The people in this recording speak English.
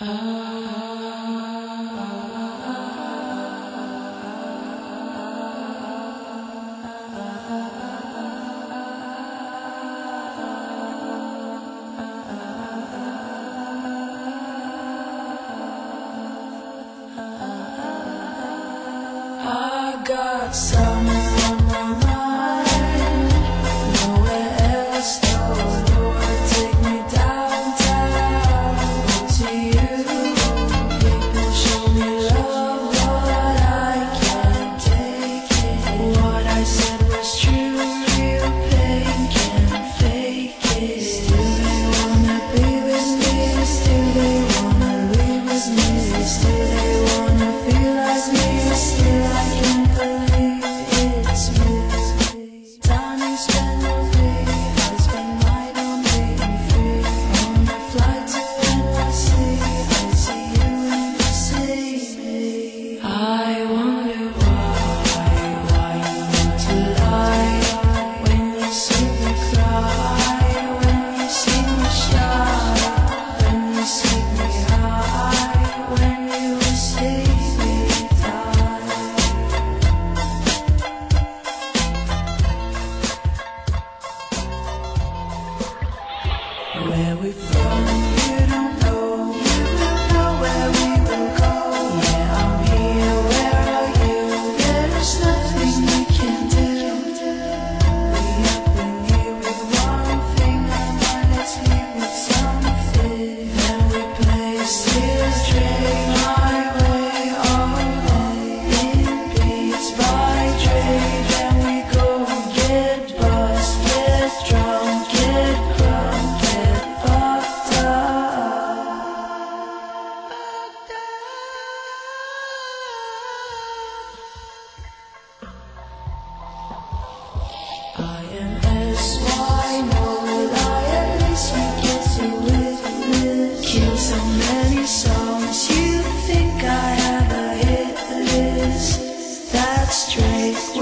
I got some. where we from. straight.